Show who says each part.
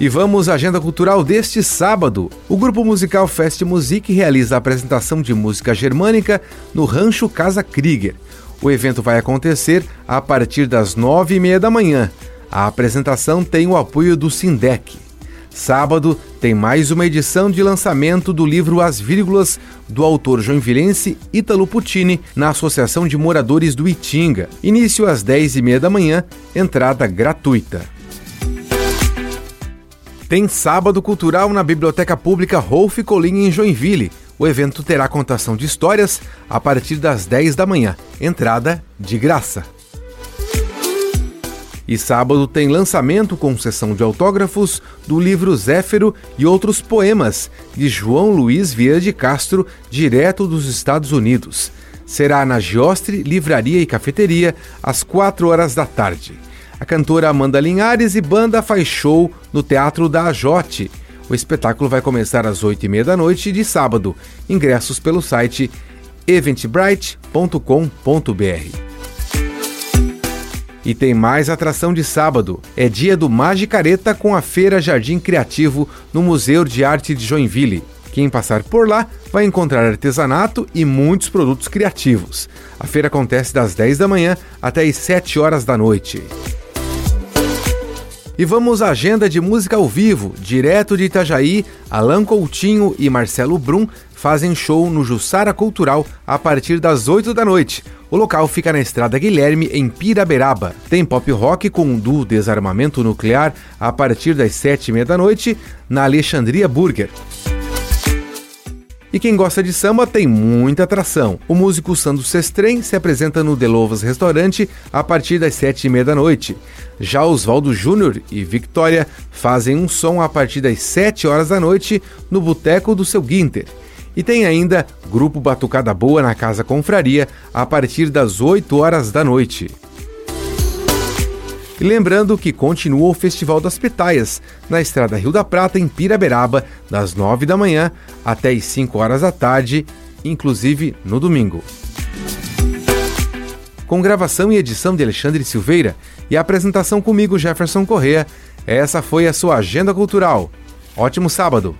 Speaker 1: E vamos à agenda cultural deste sábado. O grupo musical Fest Music realiza a apresentação de música germânica no Rancho Casa Krieger. O evento vai acontecer a partir das nove e meia da manhã. A apresentação tem o apoio do Sindec. Sábado tem mais uma edição de lançamento do livro As Vírgulas, do autor joinvilense Ítalo Puccini, na Associação de Moradores do Itinga. Início às 10 e meia da manhã, entrada gratuita. Tem Sábado Cultural na Biblioteca Pública Rolf Colin em Joinville. O evento terá contação de histórias a partir das 10 da manhã. Entrada de graça. E sábado tem lançamento com sessão de autógrafos do livro Zéfero e outros poemas de João Luiz Vieira de Castro, direto dos Estados Unidos. Será na Giostre Livraria e Cafeteria às 4 horas da tarde. A cantora Amanda Linhares e banda faz show no Teatro da Ajote. O espetáculo vai começar às 8h30 da noite de sábado. Ingressos pelo site eventbrite.com.br. E tem mais atração de sábado. É dia do Magicareta com a Feira Jardim Criativo no Museu de Arte de Joinville. Quem passar por lá vai encontrar artesanato e muitos produtos criativos. A feira acontece das 10 da manhã até as 7 horas da noite. E vamos à agenda de música ao vivo. Direto de Itajaí, Alan Coutinho e Marcelo Brum fazem show no Jussara Cultural a partir das 8 da noite. O local fica na Estrada Guilherme, em Piraberaba. Tem pop rock com um duo Desarmamento Nuclear a partir das sete e meia da noite, na Alexandria Burger. E quem gosta de samba tem muita atração. O músico Sandro Sestrem se apresenta no Delovas Restaurante a partir das sete e meia da noite. Já Oswaldo Júnior e Victoria fazem um som a partir das sete horas da noite no Boteco do Seu Guinter. E tem ainda Grupo Batucada Boa na Casa Confraria a partir das 8 horas da noite. E lembrando que continua o Festival das Pitaias, na Estrada Rio da Prata, em Piraberaba, das 9 da manhã até as 5 horas da tarde, inclusive no domingo. Com gravação e edição de Alexandre Silveira e apresentação comigo, Jefferson Correa, essa foi a sua Agenda Cultural. Ótimo sábado!